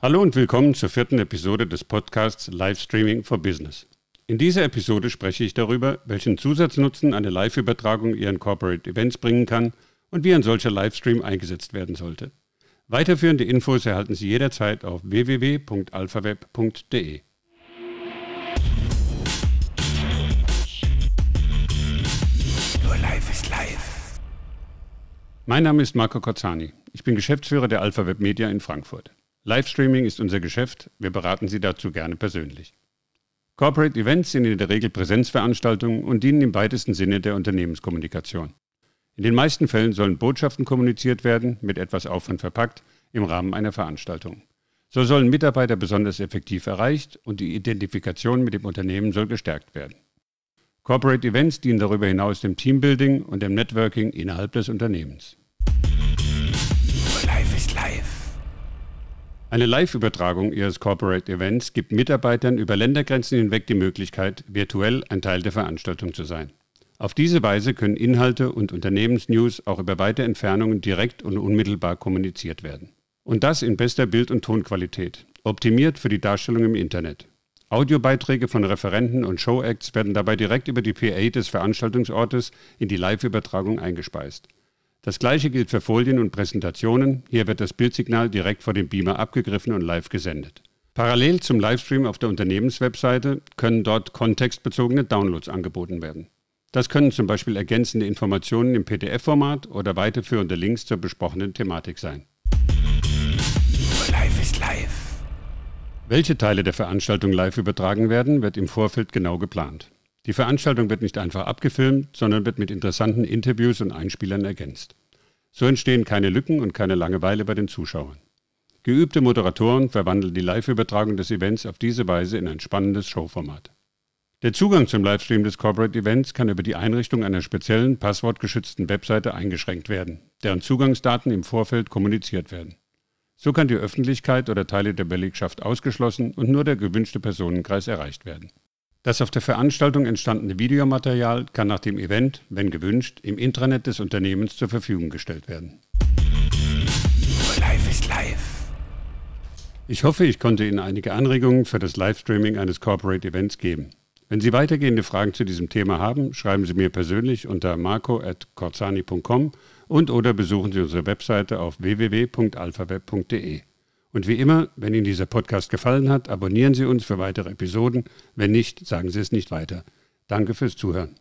Hallo und willkommen zur vierten Episode des Podcasts Livestreaming for Business. In dieser Episode spreche ich darüber, welchen Zusatznutzen eine Live-Übertragung Ihren Corporate Events bringen kann und wie ein solcher Livestream eingesetzt werden sollte. Weiterführende Infos erhalten Sie jederzeit auf www.alphaweb.de. Nur live ist live. Mein Name ist Marco Cozzani. Ich bin Geschäftsführer der AlphaWeb Media in Frankfurt. Livestreaming ist unser Geschäft, wir beraten Sie dazu gerne persönlich. Corporate Events sind in der Regel Präsenzveranstaltungen und dienen im weitesten Sinne der Unternehmenskommunikation. In den meisten Fällen sollen Botschaften kommuniziert werden, mit etwas Aufwand verpackt, im Rahmen einer Veranstaltung. So sollen Mitarbeiter besonders effektiv erreicht und die Identifikation mit dem Unternehmen soll gestärkt werden. Corporate Events dienen darüber hinaus dem Teambuilding und dem Networking innerhalb des Unternehmens. Nur live ist live. Eine Live-Übertragung Ihres Corporate Events gibt Mitarbeitern über Ländergrenzen hinweg die Möglichkeit, virtuell ein Teil der Veranstaltung zu sein. Auf diese Weise können Inhalte und Unternehmensnews auch über weite Entfernungen direkt und unmittelbar kommuniziert werden. Und das in bester Bild- und Tonqualität, optimiert für die Darstellung im Internet. Audiobeiträge von Referenten und Showacts werden dabei direkt über die PA des Veranstaltungsortes in die Live-Übertragung eingespeist. Das gleiche gilt für Folien und Präsentationen. Hier wird das Bildsignal direkt vor dem Beamer abgegriffen und live gesendet. Parallel zum Livestream auf der Unternehmenswebseite können dort kontextbezogene Downloads angeboten werden. Das können zum Beispiel ergänzende Informationen im PDF-Format oder weiterführende Links zur besprochenen Thematik sein. Live ist live. Welche Teile der Veranstaltung live übertragen werden, wird im Vorfeld genau geplant. Die Veranstaltung wird nicht einfach abgefilmt, sondern wird mit interessanten Interviews und Einspielern ergänzt. So entstehen keine Lücken und keine Langeweile bei den Zuschauern. Geübte Moderatoren verwandeln die Live-Übertragung des Events auf diese Weise in ein spannendes Showformat. Der Zugang zum Livestream des Corporate Events kann über die Einrichtung einer speziellen passwortgeschützten Webseite eingeschränkt werden, deren Zugangsdaten im Vorfeld kommuniziert werden. So kann die Öffentlichkeit oder Teile der Belegschaft ausgeschlossen und nur der gewünschte Personenkreis erreicht werden. Das auf der Veranstaltung entstandene Videomaterial kann nach dem Event, wenn gewünscht, im Intranet des Unternehmens zur Verfügung gestellt werden. Nur live ist live. Ich hoffe, ich konnte Ihnen einige Anregungen für das Livestreaming eines Corporate Events geben. Wenn Sie weitergehende Fragen zu diesem Thema haben, schreiben Sie mir persönlich unter marco.corzani.com und oder besuchen Sie unsere Webseite auf www.alphaweb.de. Und wie immer, wenn Ihnen dieser Podcast gefallen hat, abonnieren Sie uns für weitere Episoden. Wenn nicht, sagen Sie es nicht weiter. Danke fürs Zuhören.